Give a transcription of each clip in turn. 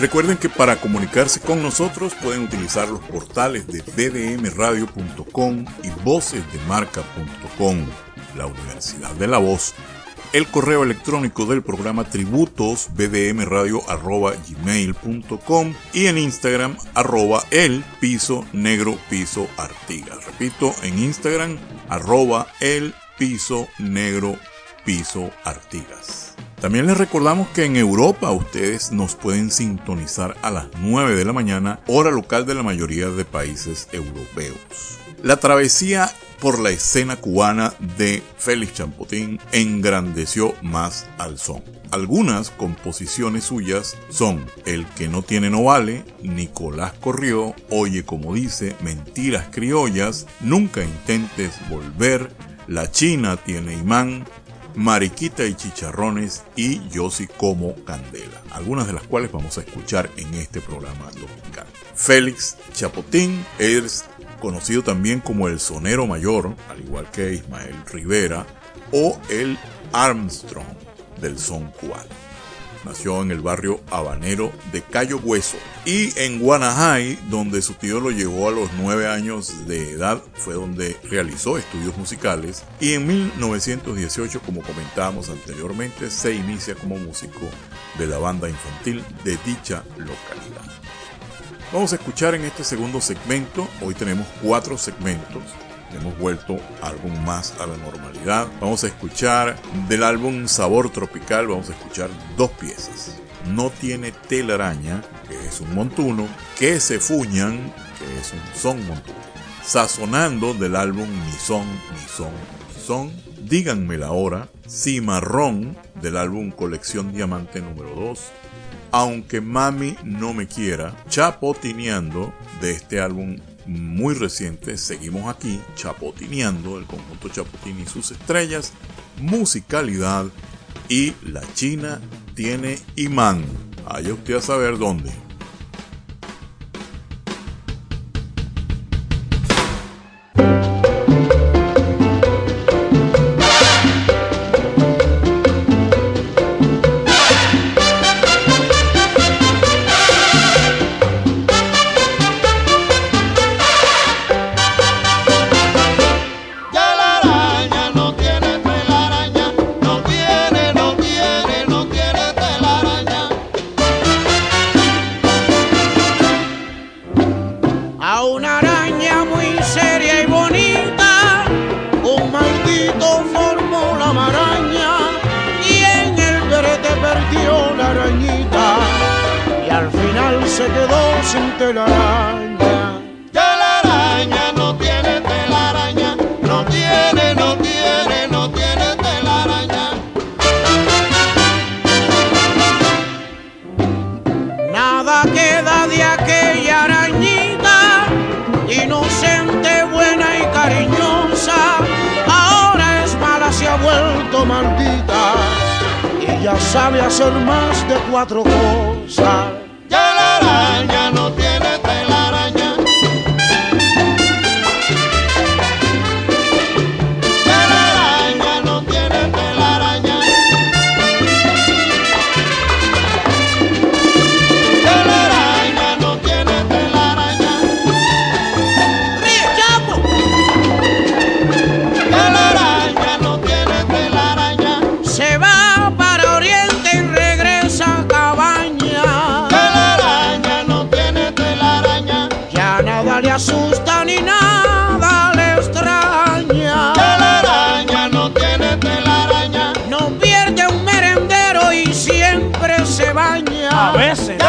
Recuerden que para comunicarse con nosotros pueden utilizar los portales de bdmradio.com y vocesdemarca.com, la Universidad de la Voz, el correo electrónico del programa tributos bdmradio.gmail.com y en Instagram arroba el piso negro piso artigas. Repito, en Instagram arroba el piso negro piso artigas. También les recordamos que en Europa ustedes nos pueden sintonizar a las 9 de la mañana, hora local de la mayoría de países europeos. La travesía por la escena cubana de Félix Champotín engrandeció más al son. Algunas composiciones suyas son El que no tiene no vale, Nicolás Corrió, Oye como dice, Mentiras criollas, Nunca intentes volver, La China tiene imán, Mariquita y Chicharrones y Yo sí como Candela, algunas de las cuales vamos a escuchar en este programa dominical. Félix Chapotín es conocido también como el sonero mayor, al igual que Ismael Rivera, o el Armstrong del son cubano. Nació en el barrio habanero de Cayo Hueso. Y en Guanajay, donde su tío lo llevó a los nueve años de edad, fue donde realizó estudios musicales. Y en 1918, como comentábamos anteriormente, se inicia como músico de la banda infantil de dicha localidad. Vamos a escuchar en este segundo segmento, hoy tenemos cuatro segmentos, hemos vuelto algo más a la normalidad. Vamos a escuchar del álbum Sabor Tropical, vamos a escuchar dos piezas. No tiene telaraña, que es un montuno, que se fuñan, que es un son montuno. Sazonando del álbum Mi Son, Mi Son, Mi Son. Díganme la hora. Cimarrón del álbum Colección Diamante número 2 aunque Mami no me quiera, chapotineando de este álbum muy reciente, seguimos aquí chapotineando el conjunto Chapotín y sus estrellas, musicalidad y la China tiene imán. Vaya usted a saber dónde. Sabe hacer más de cuatro cosas. conhecem. Né?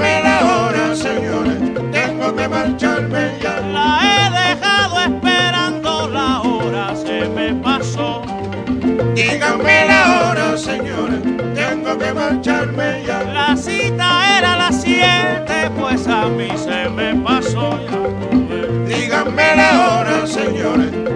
mala hora, señores, tengo que marcharme ya. La he dejado esperando, la hora se me pasó. Díganme la hora, señores, tengo que marcharme ya. La cita era a las siete, pues a mí se me pasó ya. Díganme la hora, señores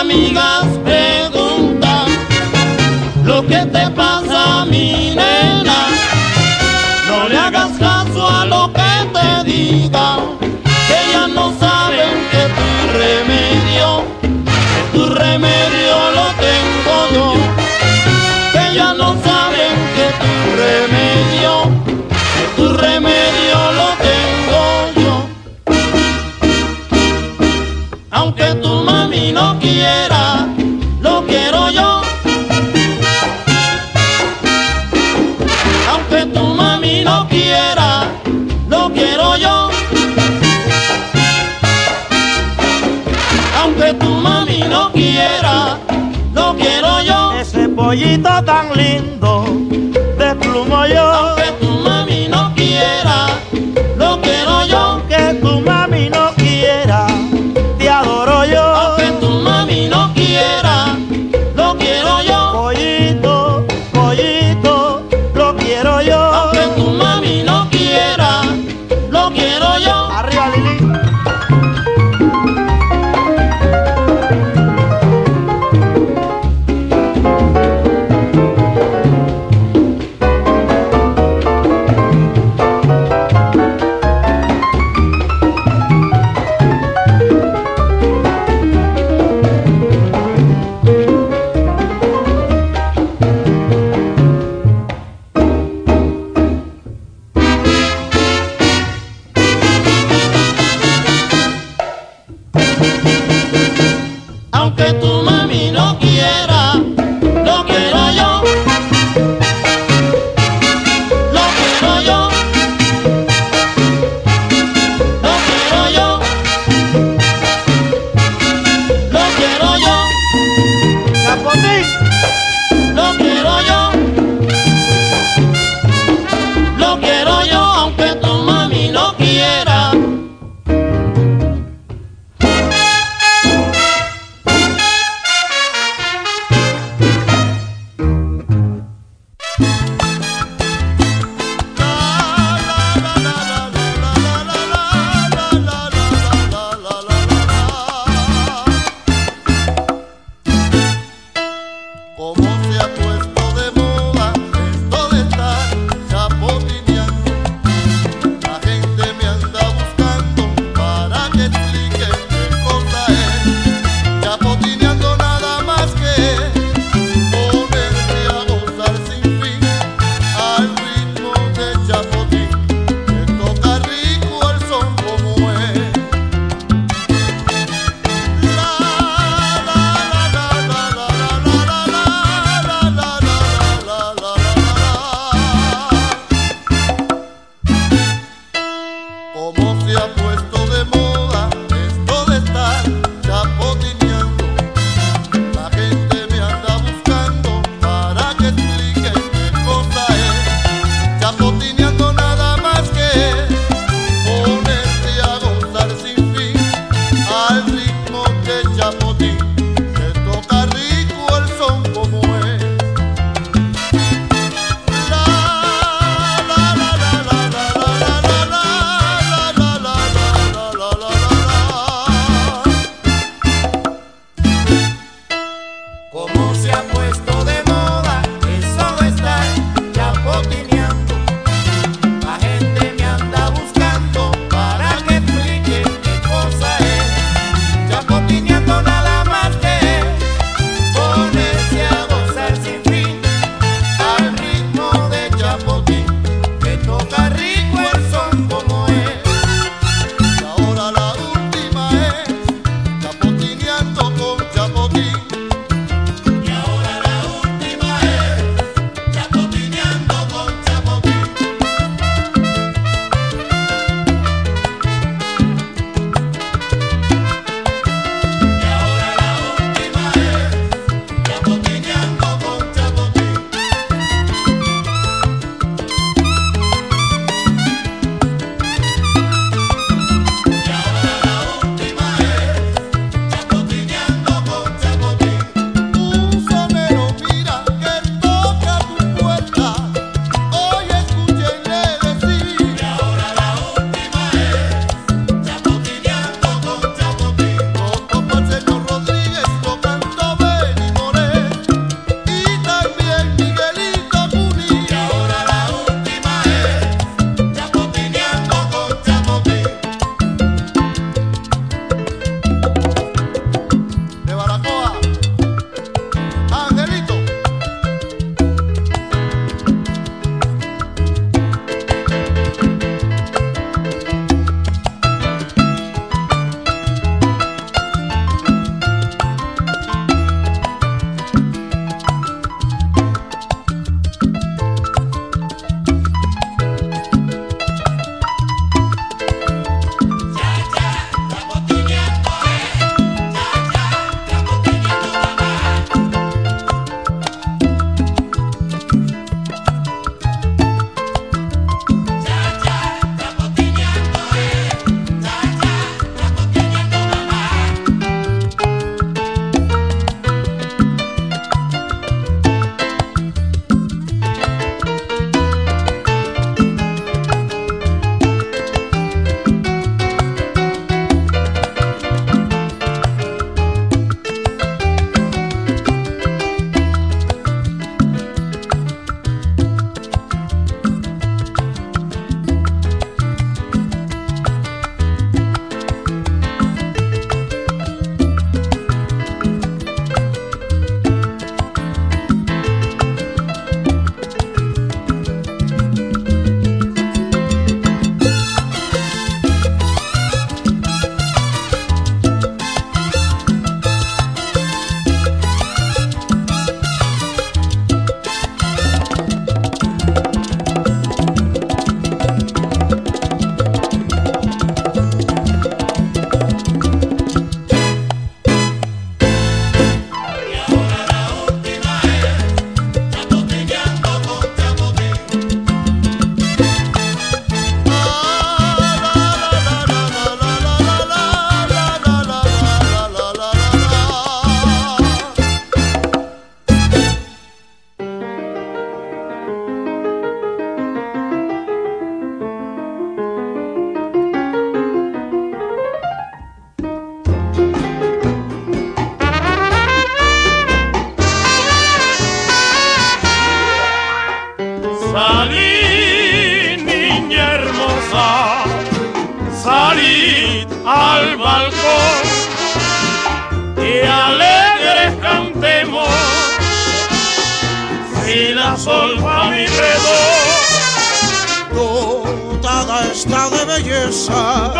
amigas preguntan lo que te pasa, mi nena. No le hagas caso a lo que te digan, que ya no saben que tu remedio, que tu remedio. mollito tan lindo, desplumo yo. La solfa mi redor dotada está de belleza,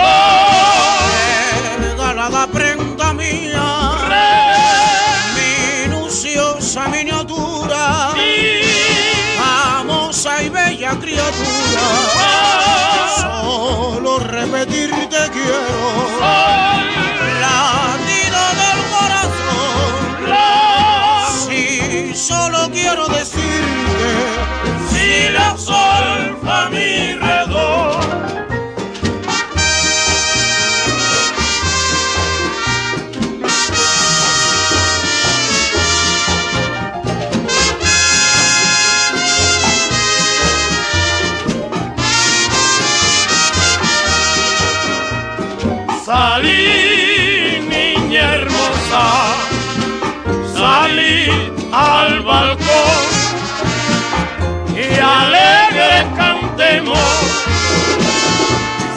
regalada prenda mía, minuciosa miniatura, famosa y bella criatura, solo repetirte quiero, si solo quiero decirte, si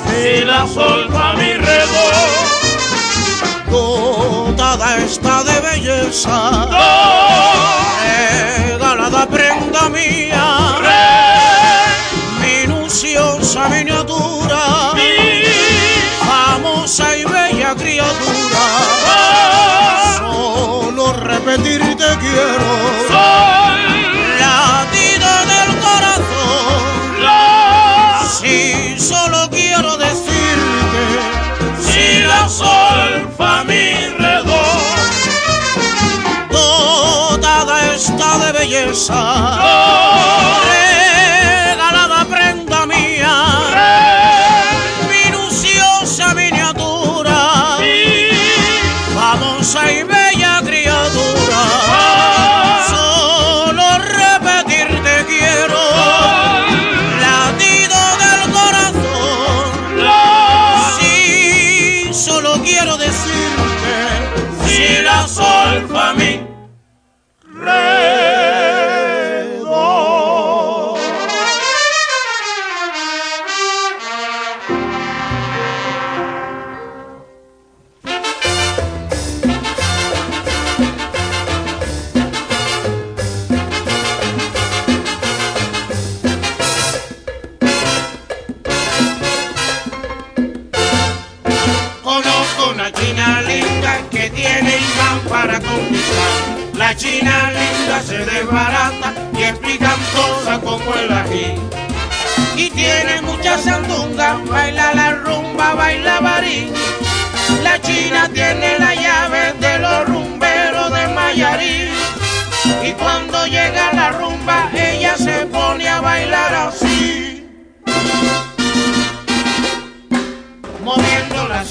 si la solfa mi redor dotada está de belleza, regalada prenda mía, minuciosa miniatura, famosa y bella criatura, solo repetirte quiero, latido de belleza, regalada prenda mía, minuciosa miniatura, famosa y bella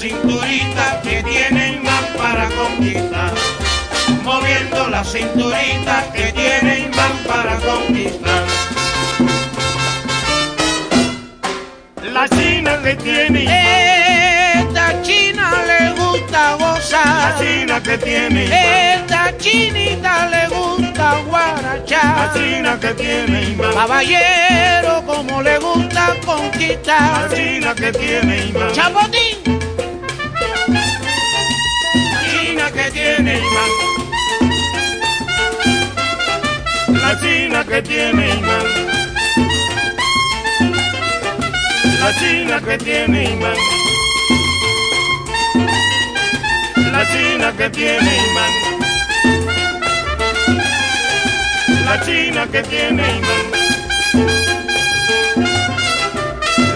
cinturita que tiene imán para conquistar. Moviendo la cinturita que tiene imán para conquistar. la china que tiene Esta china le gusta la gozar. china que tiene Esta chinita le gusta la guarachar. china que tiene Caballero como le gusta la conquistar. china que tiene imán Chapotín. Tiene imán la china que tiene imán. La china que tiene imán. La china que tiene imán. La china que tiene imán.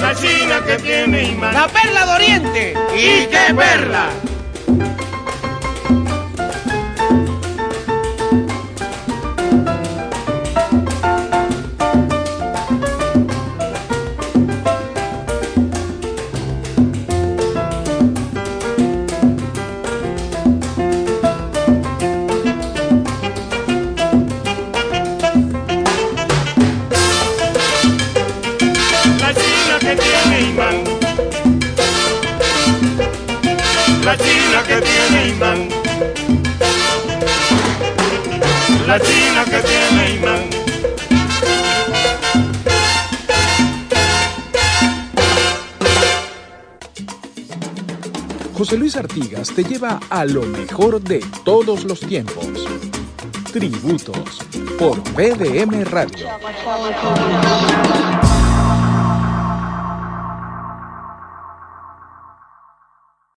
La china que tiene imán. La perla de Oriente. y qué perla A lo mejor de todos los tiempos. Tributos por BDM Radio.